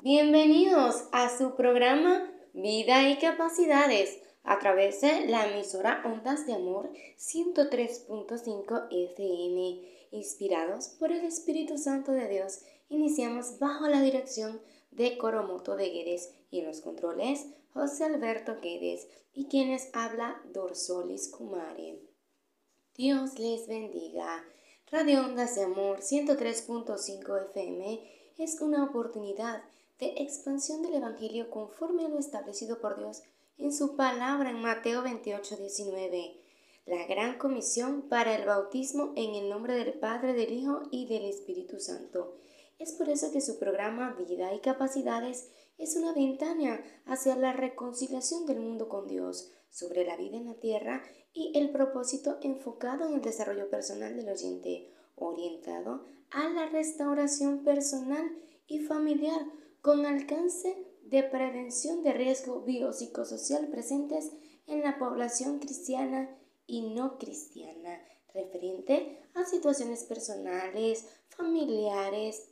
Bienvenidos a su programa Vida y Capacidades a través de la emisora Ondas de Amor 103.5 FM. Inspirados por el Espíritu Santo de Dios, iniciamos bajo la dirección de Coromoto de Guedes y los controles José Alberto Guedes y quienes habla Dorsolis Kumare. Dios les bendiga. Radio Ondas de Amor 103.5 FM es una oportunidad de expansión del Evangelio conforme a lo establecido por Dios en su palabra en Mateo 28, 19. La gran comisión para el bautismo en el nombre del Padre, del Hijo y del Espíritu Santo. Es por eso que su programa Vida y Capacidades es una ventana hacia la reconciliación del mundo con Dios, sobre la vida en la tierra y el propósito enfocado en el desarrollo personal del oyente, orientado a la restauración personal y familiar con alcance de prevención de riesgo biopsicosocial presentes en la población cristiana y no cristiana, referente a situaciones personales, familiares,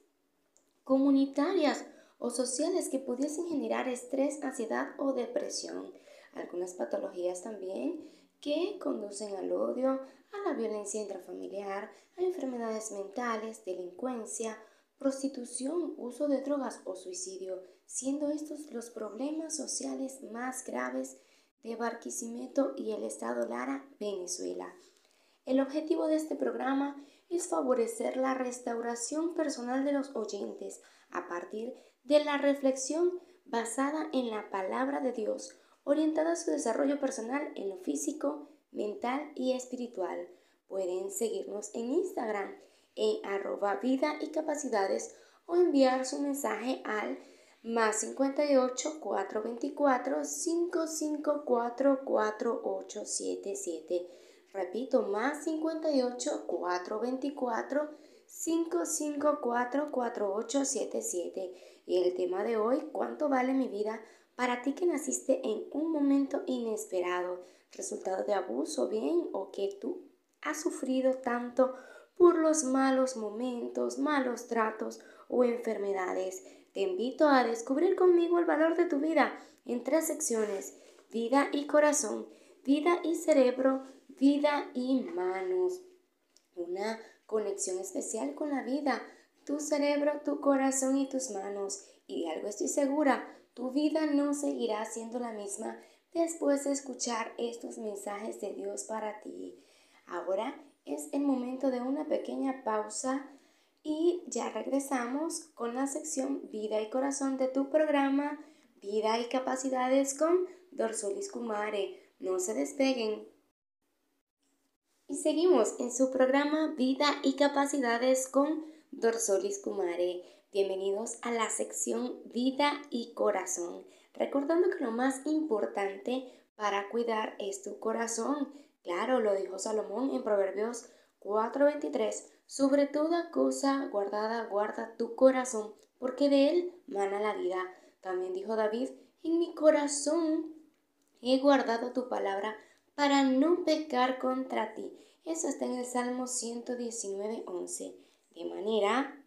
comunitarias o sociales que pudiesen generar estrés, ansiedad o depresión. Algunas patologías también que conducen al odio, a la violencia intrafamiliar, a enfermedades mentales, delincuencia, prostitución, uso de drogas o suicidio, siendo estos los problemas sociales más graves de Barquisimeto y el estado Lara, Venezuela. El objetivo de este programa es favorecer la restauración personal de los oyentes a partir de la reflexión basada en la palabra de Dios, orientada a su desarrollo personal en lo físico, mental y espiritual. Pueden seguirnos en Instagram en arroba vida y capacidades o enviar su mensaje al más 58 424 554 4877. Repito, más 58 424 554 4877. Y el tema de hoy, ¿cuánto vale mi vida para ti que naciste en un momento inesperado, resultado de abuso bien o que tú has sufrido tanto por los malos momentos, malos tratos o enfermedades. Te invito a descubrir conmigo el valor de tu vida en tres secciones, vida y corazón, vida y cerebro, vida y manos. Una conexión especial con la vida, tu cerebro, tu corazón y tus manos. Y de algo estoy segura, tu vida no seguirá siendo la misma después de escuchar estos mensajes de Dios para ti. Ahora es el momento de una pequeña pausa y ya regresamos con la sección Vida y Corazón de tu programa Vida y Capacidades con Dorsolis Kumare. No se despeguen. Y seguimos en su programa Vida y Capacidades con Dorsolis Kumare. Bienvenidos a la sección Vida y Corazón. Recordando que lo más importante para cuidar es tu corazón Claro, lo dijo Salomón en Proverbios 4:23, sobre toda cosa guardada guarda tu corazón, porque de él mana la vida. También dijo David, en mi corazón he guardado tu palabra para no pecar contra ti. Eso está en el Salmo 119:11. De manera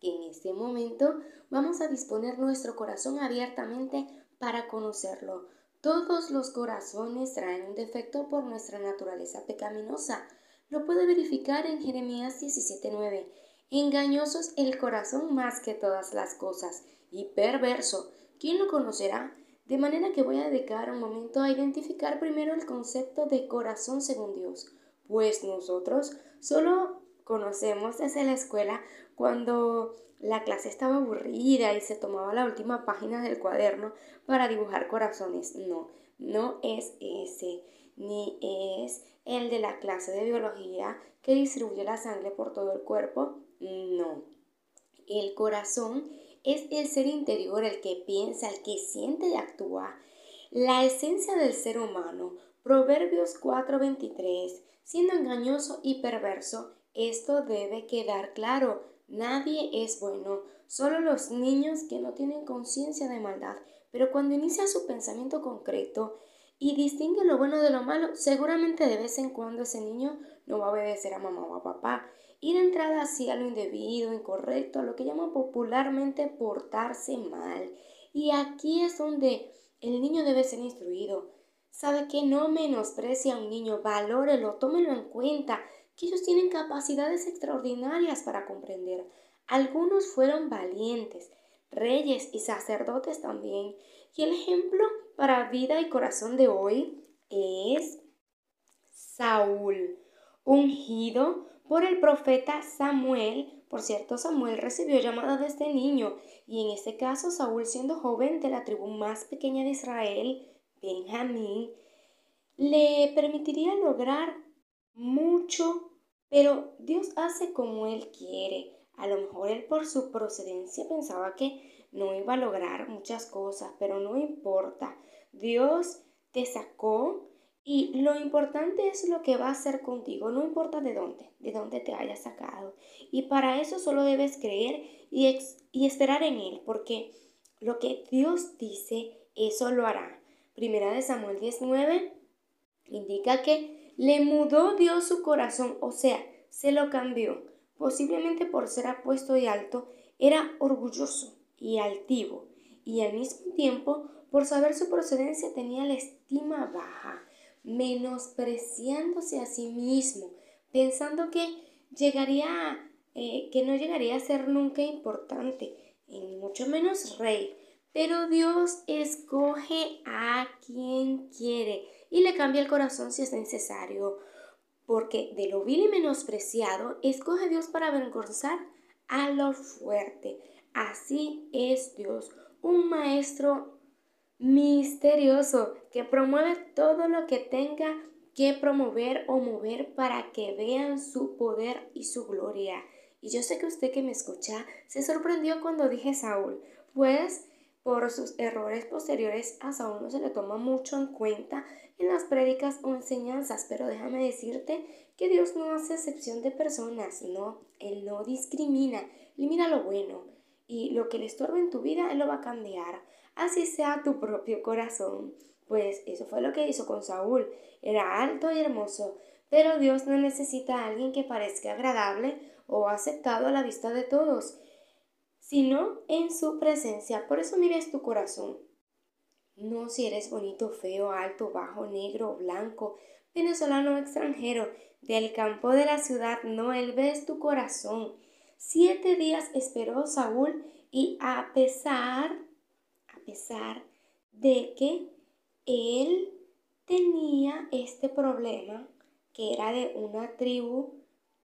que en este momento vamos a disponer nuestro corazón abiertamente para conocerlo todos los corazones traen un defecto por nuestra naturaleza pecaminosa. Lo puede verificar en Jeremías 17:9. Engañoso es el corazón más que todas las cosas y perverso. ¿Quién lo conocerá? De manera que voy a dedicar un momento a identificar primero el concepto de corazón según Dios, pues nosotros solo conocemos desde la escuela cuando la clase estaba aburrida y se tomaba la última página del cuaderno para dibujar corazones. No, no es ese, ni es el de la clase de biología que distribuye la sangre por todo el cuerpo. No. El corazón es el ser interior, el que piensa, el que siente y actúa. La esencia del ser humano. Proverbios 4:23. Siendo engañoso y perverso, esto debe quedar claro Nadie es bueno, solo los niños que no tienen conciencia de maldad. Pero cuando inicia su pensamiento concreto y distingue lo bueno de lo malo, seguramente de vez en cuando ese niño no va a obedecer a mamá o a papá. ir de entrada hacia lo indebido, incorrecto, a lo que llaman popularmente portarse mal. Y aquí es donde el niño debe ser instruido. Sabe que no menosprecia a un niño, valórelo, tómelo en cuenta, ellos tienen capacidades extraordinarias para comprender. Algunos fueron valientes, reyes y sacerdotes también. Y el ejemplo para vida y corazón de hoy es Saúl, ungido por el profeta Samuel. Por cierto, Samuel recibió llamada de este niño y en este caso Saúl siendo joven de la tribu más pequeña de Israel, Benjamín, le permitiría lograr mucho, pero Dios hace como Él quiere. A lo mejor él por su procedencia pensaba que no iba a lograr muchas cosas, pero no importa. Dios te sacó y lo importante es lo que va a hacer contigo, no importa de dónde, de dónde te haya sacado. Y para eso solo debes creer y, y esperar en Él, porque lo que Dios dice, eso lo hará. Primera de Samuel 19 indica que le mudó Dios su corazón, o sea, se lo cambió posiblemente por ser apuesto y alto, era orgulloso y altivo, y al mismo tiempo, por saber su procedencia, tenía la estima baja, menospreciándose a sí mismo, pensando que llegaría, eh, que no llegaría a ser nunca importante, y mucho menos rey. Pero Dios escoge a quien quiere y le cambia el corazón si es necesario porque de lo vil y menospreciado escoge Dios para avergonzar a lo fuerte. Así es Dios, un maestro misterioso que promueve todo lo que tenga que promover o mover para que vean su poder y su gloria. Y yo sé que usted que me escucha se sorprendió cuando dije Saúl, pues por sus errores posteriores a Saúl no se le toma mucho en cuenta en las prédicas o enseñanzas, pero déjame decirte que Dios no hace excepción de personas, no, Él no discrimina, Él mira lo bueno y lo que le estorba en tu vida, Él lo va a cambiar, así sea tu propio corazón. Pues eso fue lo que hizo con Saúl, era alto y hermoso, pero Dios no necesita a alguien que parezca agradable o aceptado a la vista de todos sino en su presencia. Por eso mires tu corazón. No si eres bonito, feo, alto, bajo, negro, blanco, venezolano o extranjero, del campo de la ciudad, no, él ves tu corazón. Siete días esperó Saúl y a pesar, a pesar de que él tenía este problema, que era de una tribu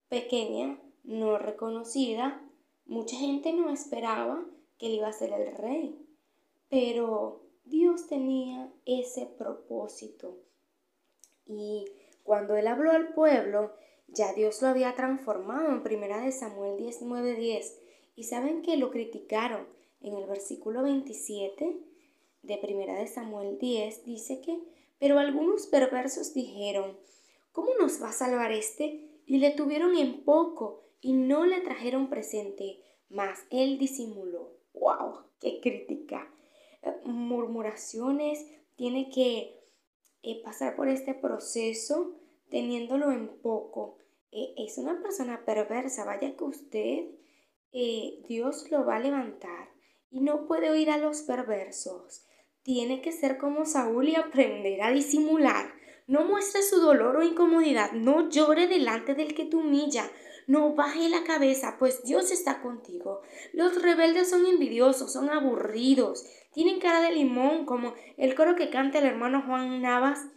pequeña, no reconocida, Mucha gente no esperaba que él iba a ser el rey, pero Dios tenía ese propósito. Y cuando él habló al pueblo, ya Dios lo había transformado en primera de Samuel 19:10. Y saben que lo criticaron en el versículo 27 de primera de Samuel 10 dice que, pero algunos perversos dijeron, ¿cómo nos va a salvar este? Y le tuvieron en poco y no le trajeron presente, mas él disimuló. ¡Wow! ¡Qué crítica! Eh, murmuraciones, tiene que eh, pasar por este proceso teniéndolo en poco. Eh, es una persona perversa, vaya que usted, Dios lo va a levantar y no puede oír a los perversos. Tiene que ser como Saúl y aprender a disimular. No muestre su dolor o incomodidad, no llore delante del que te humilla, no baje la cabeza, pues Dios está contigo. Los rebeldes son envidiosos, son aburridos, tienen cara de limón, como el coro que canta el hermano Juan Navas,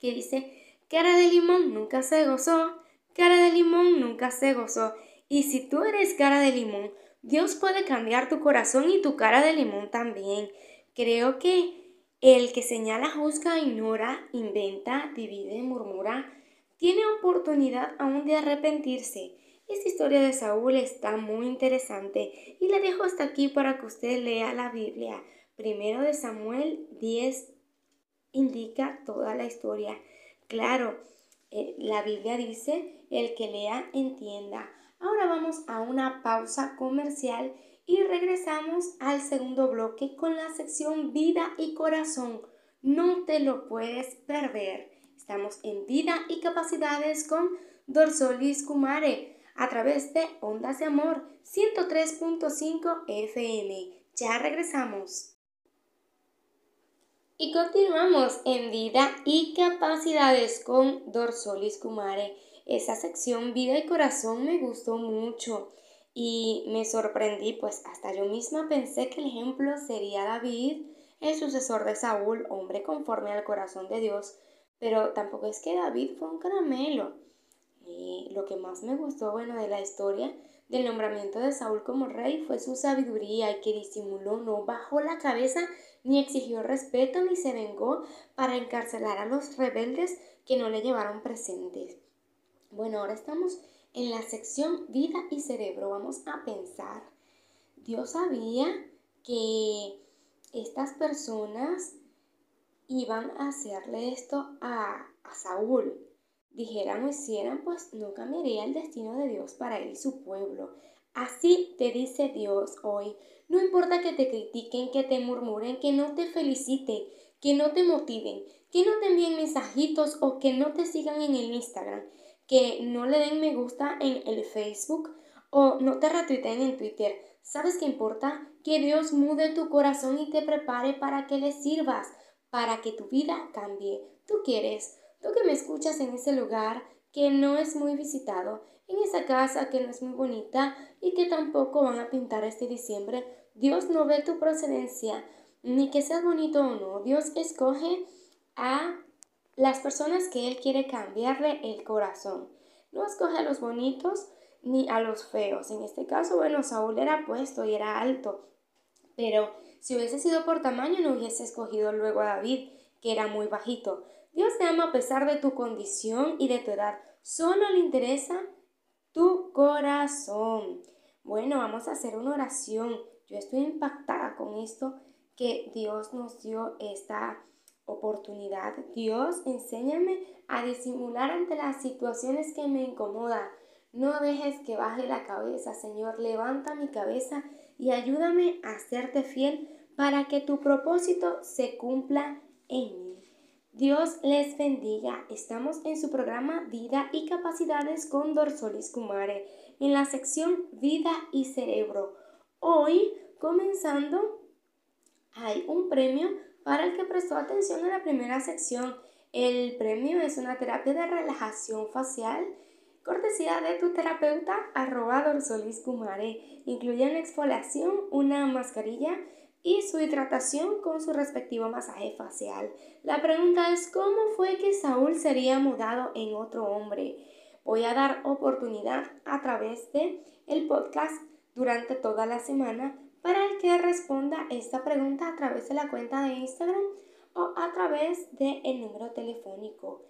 que dice, cara de limón nunca se gozó, cara de limón nunca se gozó. Y si tú eres cara de limón, Dios puede cambiar tu corazón y tu cara de limón también. Creo que el que señala, juzga, ignora, inventa, divide, murmura, tiene oportunidad aún de arrepentirse. Esta historia de Saúl está muy interesante y la dejo hasta aquí para que usted lea la Biblia. Primero de Samuel 10 indica toda la historia. Claro, eh, la Biblia dice, el que lea entienda. Ahora vamos a una pausa comercial y regresamos al segundo bloque con la sección vida y corazón. No te lo puedes perder. Estamos en vida y capacidades con Dorsolis Kumare. a través de Ondas de Amor 103.5 FM. Ya regresamos. Y continuamos en vida y capacidades con Dorsolis Kumare. Esa sección vida y corazón me gustó mucho y me sorprendí, pues hasta yo misma pensé que el ejemplo sería David, el sucesor de Saúl, hombre conforme al corazón de Dios, pero tampoco es que David fue un caramelo. Y lo que más me gustó, bueno, de la historia del nombramiento de Saúl como rey fue su sabiduría y que disimuló, no bajó la cabeza, ni exigió respeto, ni se vengó para encarcelar a los rebeldes que no le llevaron presentes. Bueno, ahora estamos en la sección vida y cerebro. Vamos a pensar. Dios sabía que estas personas iban a hacerle esto a, a Saúl dijeran o hicieran, pues no cambiaría el destino de Dios para él y su pueblo. Así te dice Dios hoy. No importa que te critiquen, que te murmuren, que no te feliciten, que no te motiven, que no te envíen mensajitos o que no te sigan en el Instagram, que no le den me gusta en el Facebook o no te retuiteen en Twitter. ¿Sabes qué importa? Que Dios mude tu corazón y te prepare para que le sirvas, para que tu vida cambie. Tú quieres Tú que me escuchas en ese lugar que no es muy visitado, en esa casa que no es muy bonita y que tampoco van a pintar este diciembre, Dios no ve tu procedencia, ni que seas bonito o no. Dios escoge a las personas que Él quiere cambiarle el corazón. No escoge a los bonitos ni a los feos. En este caso, bueno, Saúl era puesto y era alto. Pero si hubiese sido por tamaño, no hubiese escogido luego a David, que era muy bajito. Dios te ama a pesar de tu condición y de tu edad. Solo le interesa tu corazón. Bueno, vamos a hacer una oración. Yo estoy impactada con esto que Dios nos dio esta oportunidad. Dios, enséñame a disimular ante las situaciones que me incomodan. No dejes que baje la cabeza, Señor. Levanta mi cabeza y ayúdame a serte fiel para que tu propósito se cumpla en mí. Dios les bendiga. Estamos en su programa Vida y Capacidades con Dorsolis Kumare, en la sección Vida y Cerebro. Hoy, comenzando, hay un premio para el que prestó atención a la primera sección. El premio es una terapia de relajación facial, cortesía de tu terapeuta, arroba Dorsolis Kumare. Incluye una exfoliación, una mascarilla, y su hidratación con su respectivo masaje facial. La pregunta es cómo fue que Saúl sería mudado en otro hombre. Voy a dar oportunidad a través de el podcast durante toda la semana para el que responda esta pregunta a través de la cuenta de Instagram o a través del el número telefónico.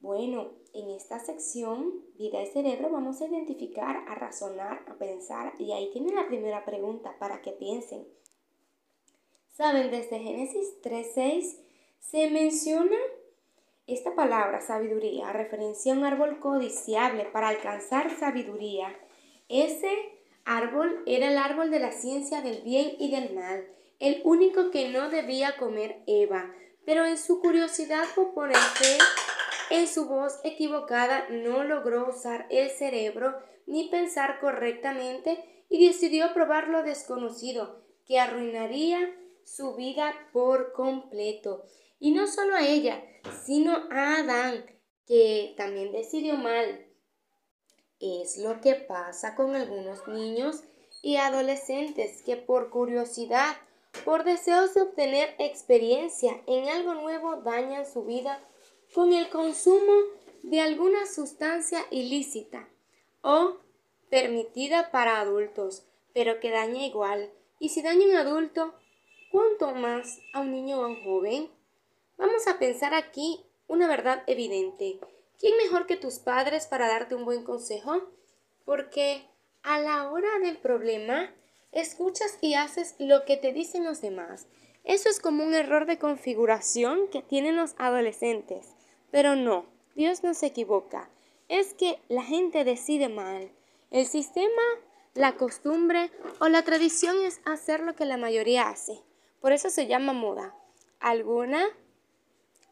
Bueno, en esta sección, vida y cerebro, vamos a identificar, a razonar, a pensar y ahí tiene la primera pregunta para que piensen. Saben, desde Génesis 3.6 se menciona esta palabra sabiduría, referencia a un árbol codiciable para alcanzar sabiduría. Ese árbol era el árbol de la ciencia del bien y del mal, el único que no debía comer Eva, pero en su curiosidad por ponerse en su voz equivocada no logró usar el cerebro ni pensar correctamente y decidió probar lo desconocido, que arruinaría su vida por completo. Y no solo a ella, sino a Adán, que también decidió mal. Es lo que pasa con algunos niños y adolescentes que por curiosidad, por deseos de obtener experiencia en algo nuevo, dañan su vida con el consumo de alguna sustancia ilícita o permitida para adultos, pero que daña igual. Y si daña un adulto, ¿Cuánto más a un niño o a un joven? Vamos a pensar aquí una verdad evidente. ¿Quién mejor que tus padres para darte un buen consejo? Porque a la hora del problema, escuchas y haces lo que te dicen los demás. Eso es como un error de configuración que tienen los adolescentes. Pero no, Dios no se equivoca. Es que la gente decide mal. El sistema, la costumbre o la tradición es hacer lo que la mayoría hace. Por eso se llama moda. Alguna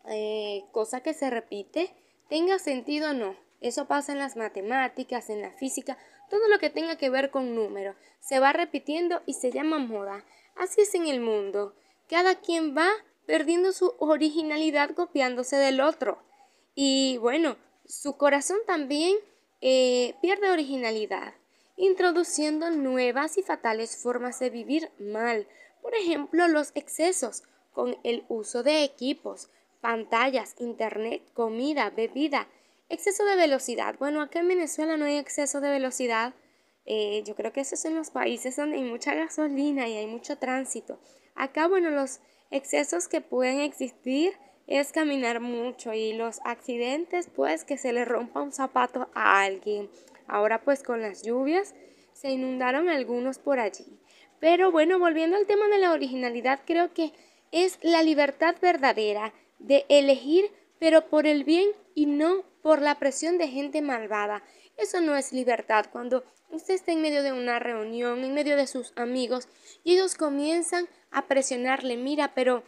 eh, cosa que se repite, tenga sentido o no. Eso pasa en las matemáticas, en la física, todo lo que tenga que ver con números, se va repitiendo y se llama moda. Así es en el mundo. Cada quien va perdiendo su originalidad copiándose del otro. Y bueno, su corazón también eh, pierde originalidad, introduciendo nuevas y fatales formas de vivir mal. Por ejemplo, los excesos con el uso de equipos, pantallas, internet, comida, bebida, exceso de velocidad. Bueno, acá en Venezuela no hay exceso de velocidad. Eh, yo creo que eso es en los países donde hay mucha gasolina y hay mucho tránsito. Acá, bueno, los excesos que pueden existir es caminar mucho y los accidentes, pues que se le rompa un zapato a alguien. Ahora pues con las lluvias se inundaron algunos por allí. Pero bueno, volviendo al tema de la originalidad, creo que es la libertad verdadera de elegir, pero por el bien y no por la presión de gente malvada. Eso no es libertad. Cuando usted está en medio de una reunión, en medio de sus amigos, y ellos comienzan a presionarle, mira, pero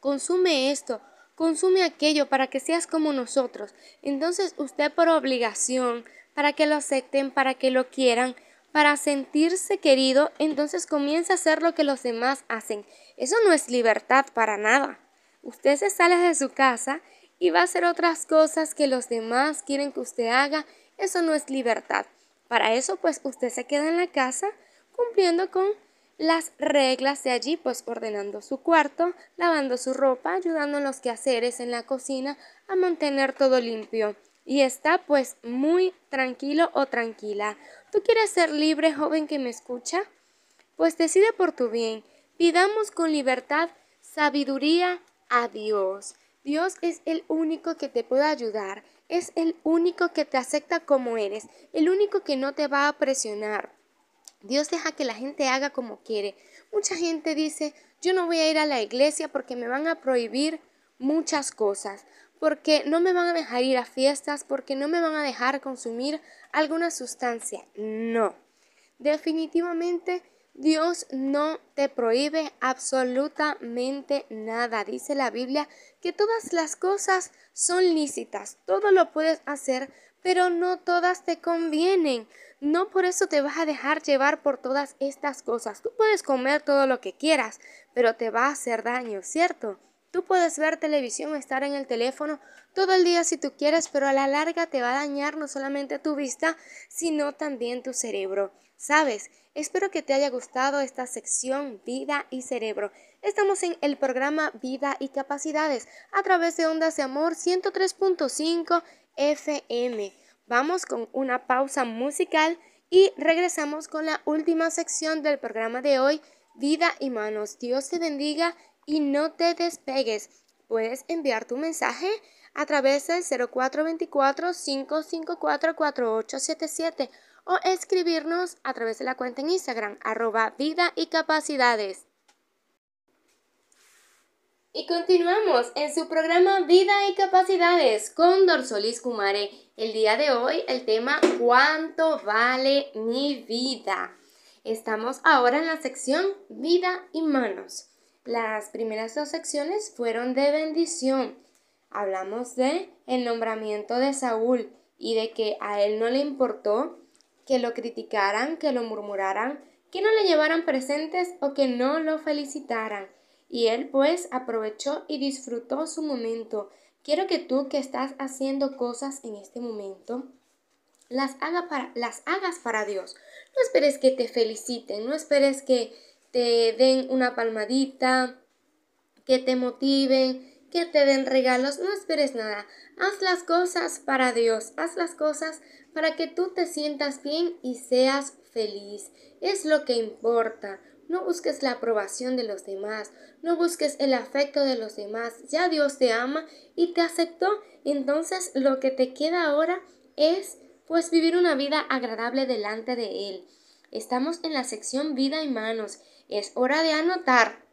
consume esto, consume aquello para que seas como nosotros. Entonces usted por obligación, para que lo acepten, para que lo quieran, para sentirse querido, entonces comienza a hacer lo que los demás hacen. Eso no es libertad para nada. Usted se sale de su casa y va a hacer otras cosas que los demás quieren que usted haga. Eso no es libertad. Para eso, pues usted se queda en la casa cumpliendo con las reglas de allí, pues ordenando su cuarto, lavando su ropa, ayudando en los quehaceres en la cocina a mantener todo limpio. Y está pues muy tranquilo o tranquila. ¿Tú quieres ser libre, joven que me escucha? Pues decide por tu bien. Pidamos con libertad sabiduría a Dios. Dios es el único que te puede ayudar, es el único que te acepta como eres, el único que no te va a presionar. Dios deja que la gente haga como quiere. Mucha gente dice, yo no voy a ir a la iglesia porque me van a prohibir muchas cosas, porque no me van a dejar ir a fiestas, porque no me van a dejar consumir alguna sustancia. No, definitivamente Dios no te prohíbe absolutamente nada. Dice la Biblia que todas las cosas son lícitas, todo lo puedes hacer, pero no todas te convienen. No por eso te vas a dejar llevar por todas estas cosas. Tú puedes comer todo lo que quieras, pero te va a hacer daño, ¿cierto? Tú puedes ver televisión, estar en el teléfono todo el día si tú quieres, pero a la larga te va a dañar no solamente tu vista, sino también tu cerebro. ¿Sabes? Espero que te haya gustado esta sección Vida y Cerebro. Estamos en el programa Vida y Capacidades a través de Ondas de Amor 103.5 FM. Vamos con una pausa musical y regresamos con la última sección del programa de hoy, Vida y Manos. Dios te bendiga y no te despegues. Puedes enviar tu mensaje a través del 0424-554-4877 o escribirnos a través de la cuenta en Instagram, arroba vida y capacidades. Y continuamos en su programa Vida y Capacidades con Dorsolis Kumare. El día de hoy el tema ¿Cuánto vale mi vida? Estamos ahora en la sección Vida y Manos. Las primeras dos secciones fueron de bendición. Hablamos de el nombramiento de Saúl y de que a él no le importó que lo criticaran, que lo murmuraran, que no le llevaran presentes o que no lo felicitaran. Y él pues aprovechó y disfrutó su momento. Quiero que tú que estás haciendo cosas en este momento, las, para, las hagas para Dios. No esperes que te feliciten, no esperes que te den una palmadita, que te motiven, que te den regalos, no esperes nada. Haz las cosas para Dios, haz las cosas para que tú te sientas bien y seas feliz. Es lo que importa. No busques la aprobación de los demás, no busques el afecto de los demás. Ya Dios te ama y te aceptó. Entonces lo que te queda ahora es pues vivir una vida agradable delante de Él. Estamos en la sección vida y manos es hora de anotar.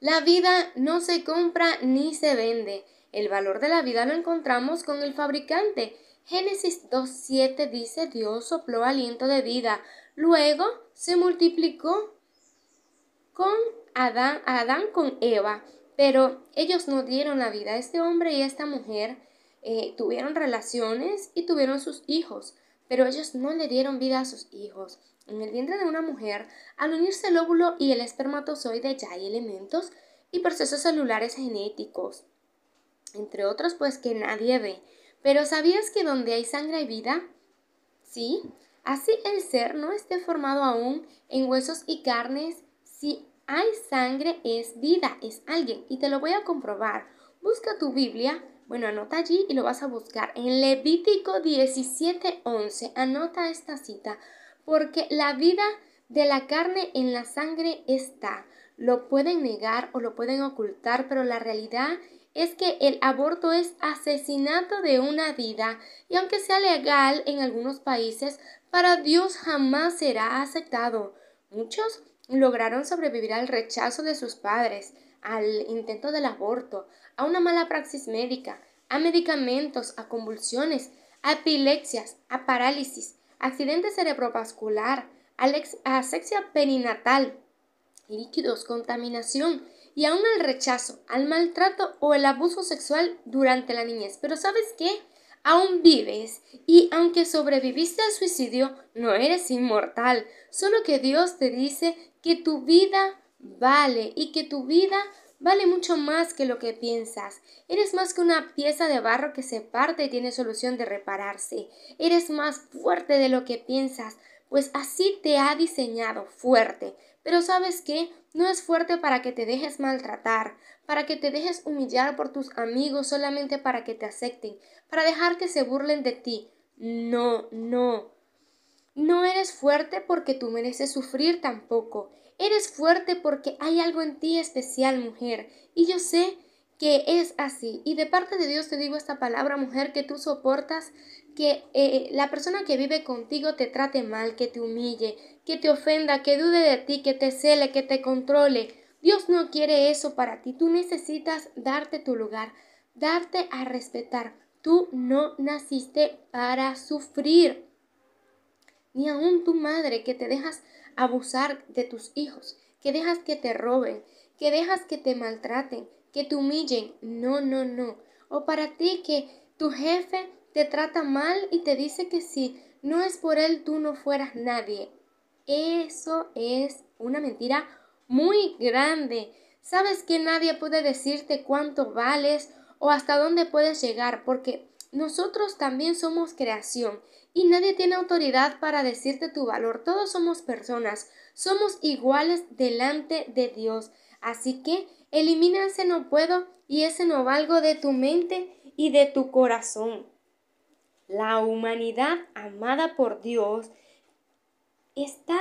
La vida no se compra ni se vende. El valor de la vida lo encontramos con el fabricante. Génesis 2.7 dice Dios sopló aliento de vida. Luego se multiplicó con Adán, Adán con Eva. Pero ellos no dieron la vida. Este hombre y esta mujer eh, tuvieron relaciones y tuvieron sus hijos. pero ellos no le dieron vida a sus hijos. En el vientre de una mujer, al unirse el óvulo y el espermatozoide ya hay elementos y procesos celulares genéticos, entre otros pues que nadie ve. Pero ¿sabías que donde hay sangre hay vida? Sí, así el ser no esté formado aún en huesos y carnes, si hay sangre es vida, es alguien. Y te lo voy a comprobar. Busca tu Biblia, bueno, anota allí y lo vas a buscar. En Levítico 17:11, anota esta cita, porque la vida de la carne en la sangre está. Lo pueden negar o lo pueden ocultar, pero la realidad es que el aborto es asesinato de una vida y aunque sea legal en algunos países, para Dios jamás será aceptado. Muchos lograron sobrevivir al rechazo de sus padres, al intento del aborto, a una mala praxis médica, a medicamentos, a convulsiones, a epilepsias, a parálisis, accidente cerebrovascular, asexia perinatal, líquidos, contaminación y aún al rechazo, al maltrato o el abuso sexual durante la niñez. Pero ¿sabes qué? Aún vives y aunque sobreviviste al suicidio, no eres inmortal, solo que Dios te dice que tu vida vale y que tu vida vale mucho más que lo que piensas. Eres más que una pieza de barro que se parte y tiene solución de repararse. Eres más fuerte de lo que piensas, pues así te ha diseñado fuerte. Pero sabes qué? No es fuerte para que te dejes maltratar, para que te dejes humillar por tus amigos solamente para que te acepten, para dejar que se burlen de ti. No, no. No eres fuerte porque tú mereces sufrir tampoco. Eres fuerte porque hay algo en ti especial, mujer. Y yo sé que es así. Y de parte de Dios te digo esta palabra, mujer, que tú soportas que eh, la persona que vive contigo te trate mal, que te humille, que te ofenda, que dude de ti, que te cele, que te controle. Dios no quiere eso para ti. Tú necesitas darte tu lugar, darte a respetar. Tú no naciste para sufrir. Ni aún tu madre que te dejas abusar de tus hijos, que dejas que te roben, que dejas que te maltraten, que te humillen. No, no, no. O para ti que tu jefe te trata mal y te dice que si no es por él tú no fueras nadie. Eso es una mentira muy grande. Sabes que nadie puede decirte cuánto vales o hasta dónde puedes llegar porque nosotros también somos creación y nadie tiene autoridad para decirte tu valor. Todos somos personas, somos iguales delante de Dios. Así que elimina ese no puedo y ese no valgo de tu mente y de tu corazón. La humanidad amada por Dios está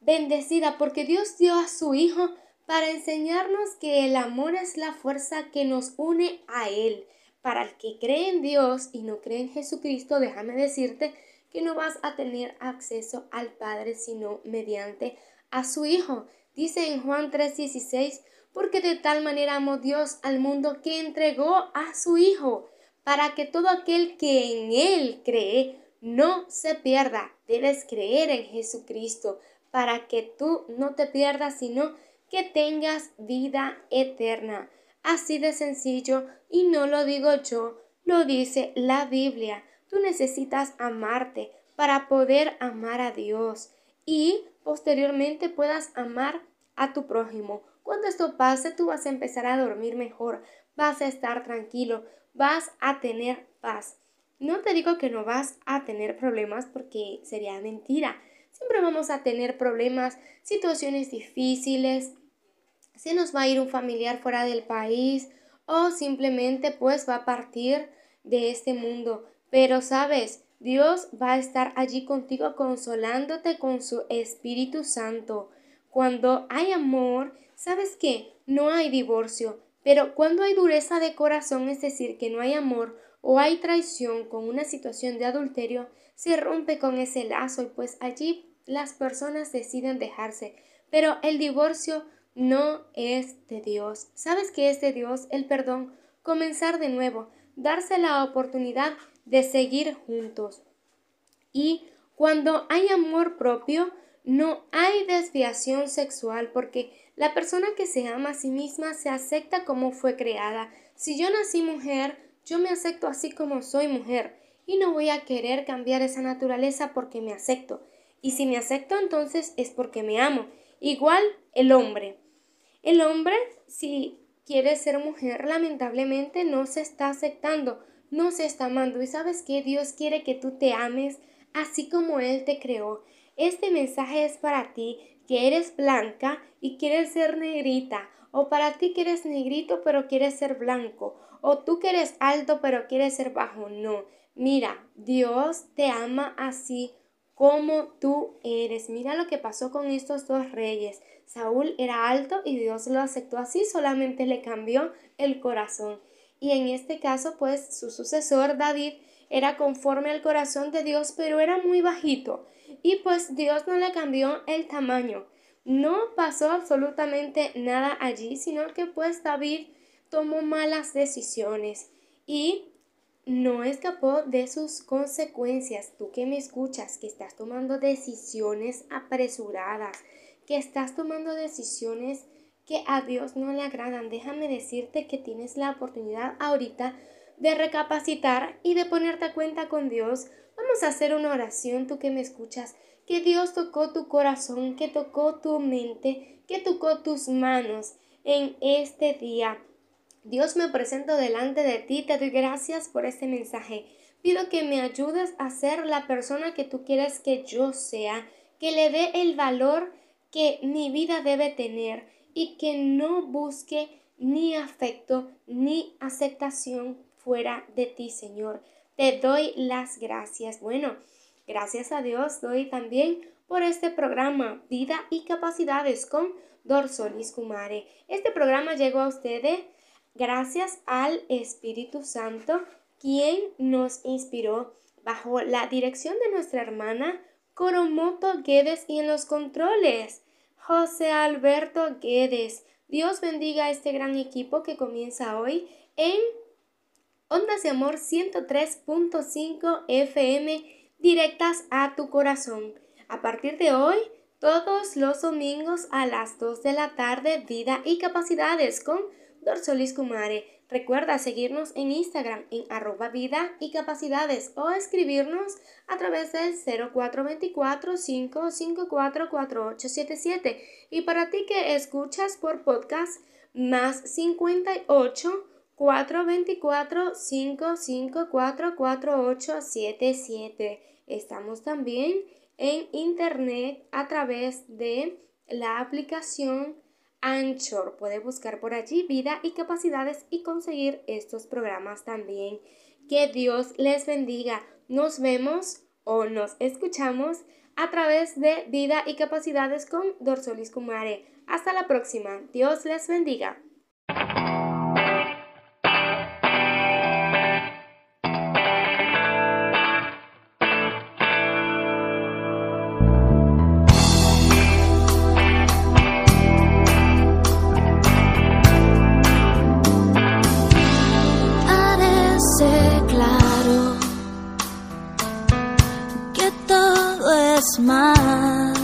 bendecida porque Dios dio a su Hijo para enseñarnos que el amor es la fuerza que nos une a Él. Para el que cree en Dios y no cree en Jesucristo, déjame decirte que no vas a tener acceso al Padre sino mediante a su Hijo. Dice en Juan 3:16, porque de tal manera amó Dios al mundo que entregó a su Hijo, para que todo aquel que en Él cree no se pierda. Debes creer en Jesucristo para que tú no te pierdas, sino que tengas vida eterna. Así de sencillo, y no lo digo yo, lo dice la Biblia. Tú necesitas amarte para poder amar a Dios y posteriormente puedas amar a tu prójimo. Cuando esto pase, tú vas a empezar a dormir mejor, vas a estar tranquilo, vas a tener paz. No te digo que no vas a tener problemas porque sería mentira. Siempre vamos a tener problemas, situaciones difíciles, se nos va a ir un familiar fuera del país o simplemente pues va a partir de este mundo. Pero sabes, Dios va a estar allí contigo consolándote con su Espíritu Santo. Cuando hay amor, ¿sabes qué? No hay divorcio. Pero cuando hay dureza de corazón, es decir, que no hay amor, o hay traición con una situación de adulterio, se rompe con ese lazo y pues allí las personas deciden dejarse. Pero el divorcio no es de Dios. ¿Sabes qué es de Dios? El perdón, comenzar de nuevo, darse la oportunidad de seguir juntos. Y cuando hay amor propio, no hay desviación sexual porque la persona que se ama a sí misma se acepta como fue creada. Si yo nací mujer, yo me acepto así como soy mujer y no voy a querer cambiar esa naturaleza porque me acepto. Y si me acepto entonces es porque me amo. Igual el hombre. El hombre, si quiere ser mujer, lamentablemente no se está aceptando, no se está amando. Y sabes que Dios quiere que tú te ames así como Él te creó. Este mensaje es para ti que eres blanca y quieres ser negrita, o para ti que eres negrito pero quieres ser blanco, o tú que eres alto pero quieres ser bajo. No, mira, Dios te ama así como tú eres. Mira lo que pasó con estos dos reyes. Saúl era alto y Dios lo aceptó así, solamente le cambió el corazón. Y en este caso, pues su sucesor David era conforme al corazón de Dios, pero era muy bajito y pues Dios no le cambió el tamaño. No pasó absolutamente nada allí, sino que pues David tomó malas decisiones y no escapó de sus consecuencias. Tú que me escuchas, que estás tomando decisiones apresuradas, que estás tomando decisiones que a Dios no le agradan, déjame decirte que tienes la oportunidad ahorita de recapacitar y de ponerte a cuenta con Dios Vamos a hacer una oración, tú que me escuchas, que Dios tocó tu corazón, que tocó tu mente, que tocó tus manos en este día. Dios me presento delante de ti, te doy gracias por este mensaje. Pido que me ayudes a ser la persona que tú quieres que yo sea, que le dé el valor que mi vida debe tener y que no busque ni afecto ni aceptación fuera de ti, Señor. Te doy las gracias. Bueno, gracias a Dios doy también por este programa Vida y Capacidades con Dorsolis Kumare. Este programa llegó a ustedes gracias al Espíritu Santo, quien nos inspiró bajo la dirección de nuestra hermana Coromoto Guedes y en los controles, José Alberto Guedes. Dios bendiga a este gran equipo que comienza hoy en Ondas de Amor 103.5 FM directas a tu corazón. A partir de hoy, todos los domingos a las 2 de la tarde, Vida y Capacidades con Dorsolis Kumare. Recuerda seguirnos en Instagram en arroba vida y capacidades o escribirnos a través del 0424-554-4877. Y para ti que escuchas por podcast, más 58 424-554-4877. Estamos también en internet a través de la aplicación Anchor. Puede buscar por allí vida y capacidades y conseguir estos programas también. Que Dios les bendiga. Nos vemos o nos escuchamos a través de Vida y Capacidades con Dorsolis Kumare. Hasta la próxima. Dios les bendiga. Más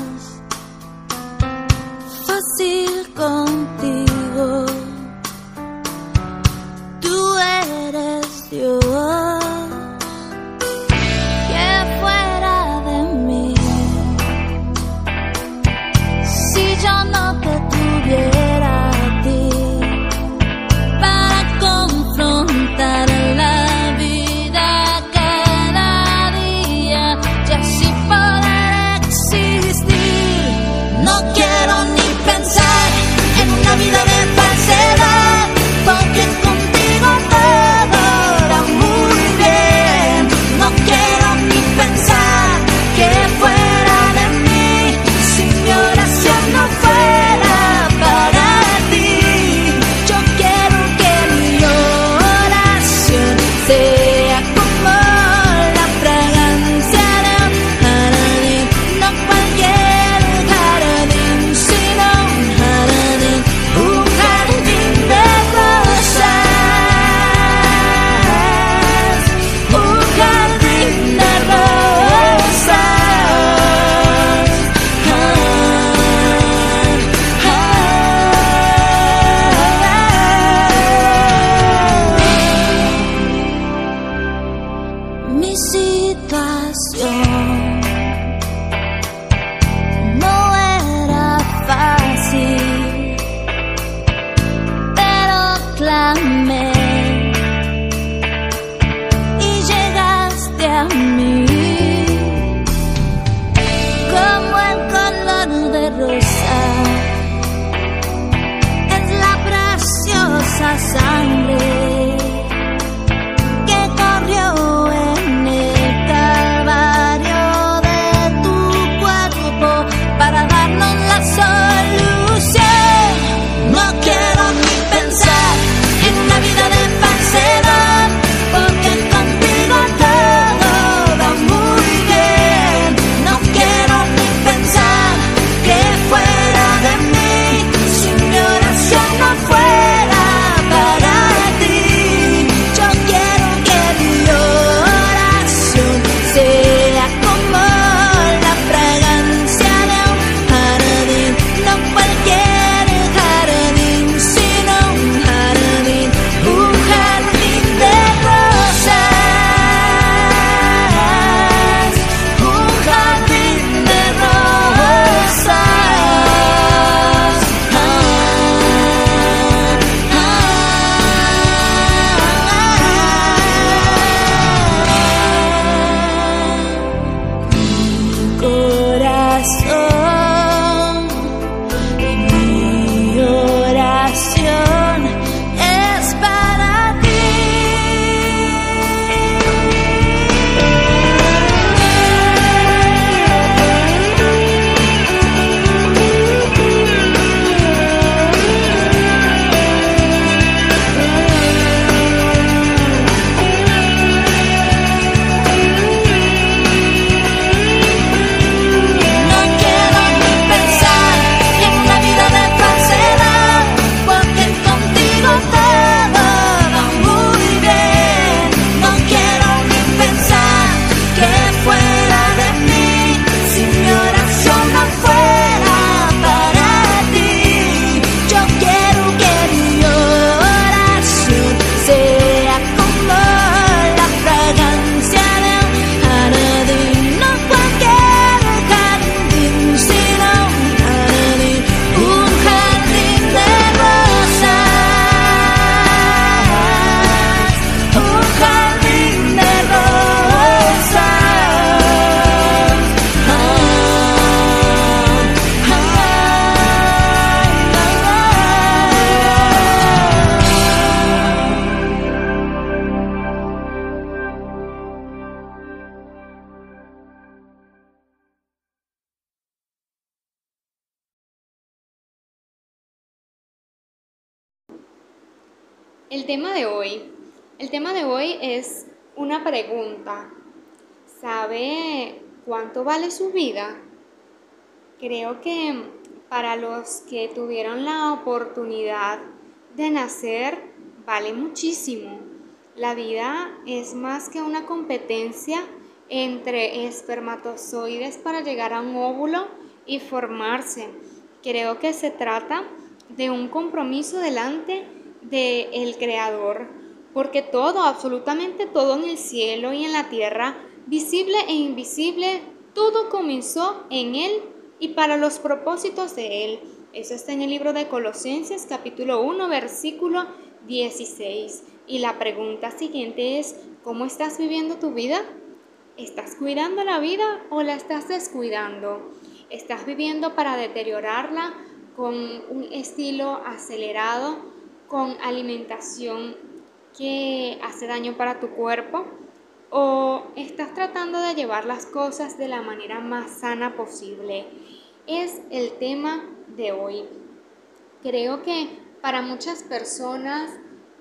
El tema de hoy. El tema de hoy es una pregunta. ¿Sabe cuánto vale su vida? Creo que para los que tuvieron la oportunidad de nacer, vale muchísimo. La vida es más que una competencia entre espermatozoides para llegar a un óvulo y formarse. Creo que se trata de un compromiso delante del el Creador, porque todo, absolutamente todo en el cielo y en la tierra, visible e invisible, todo comenzó en Él y para los propósitos de Él. Eso está en el libro de Colosenses capítulo 1 versículo 16. Y la pregunta siguiente es, ¿cómo estás viviendo tu vida? ¿Estás cuidando la vida o la estás descuidando? ¿Estás viviendo para deteriorarla con un estilo acelerado, con alimentación que hace daño para tu cuerpo? ¿O estás tratando de llevar las cosas de la manera más sana posible? Es el tema de hoy. Creo que para muchas personas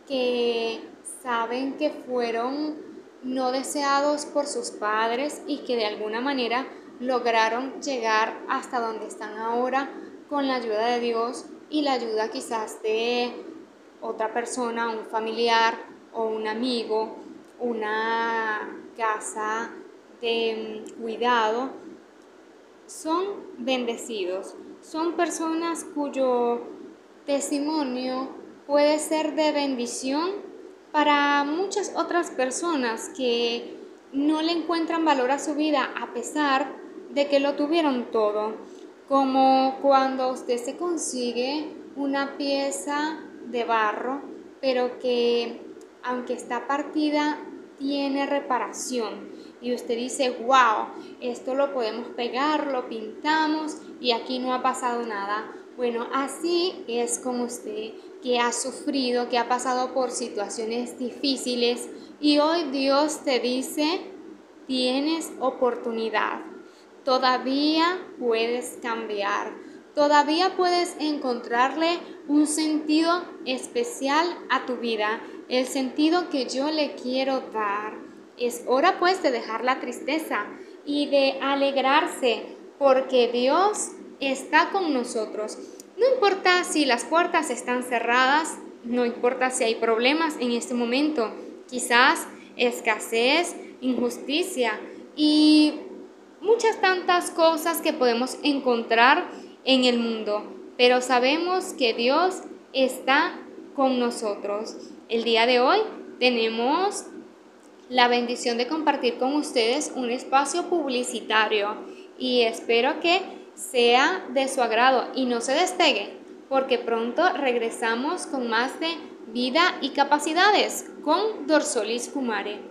que saben que fueron no deseados por sus padres y que de alguna manera lograron llegar hasta donde están ahora con la ayuda de Dios y la ayuda quizás de otra persona, un familiar o un amigo, una casa de mm, cuidado, son bendecidos, son personas cuyo testimonio puede ser de bendición para muchas otras personas que no le encuentran valor a su vida a pesar de que lo tuvieron todo, como cuando usted se consigue una pieza de barro, pero que aunque está partida, tiene reparación. Y usted dice, wow, esto lo podemos pegar, lo pintamos y aquí no ha pasado nada. Bueno, así es como usted que ha sufrido, que ha pasado por situaciones difíciles y hoy Dios te dice, tienes oportunidad, todavía puedes cambiar, todavía puedes encontrarle un sentido especial a tu vida, el sentido que yo le quiero dar. Es hora pues de dejar la tristeza y de alegrarse porque Dios está con nosotros. No importa si las puertas están cerradas, no importa si hay problemas en este momento, quizás escasez, injusticia y muchas tantas cosas que podemos encontrar en el mundo, pero sabemos que Dios está con nosotros. El día de hoy tenemos la bendición de compartir con ustedes un espacio publicitario y espero que sea de su agrado y no se despegue, porque pronto regresamos con más de vida y capacidades con Dorsolis Kumare.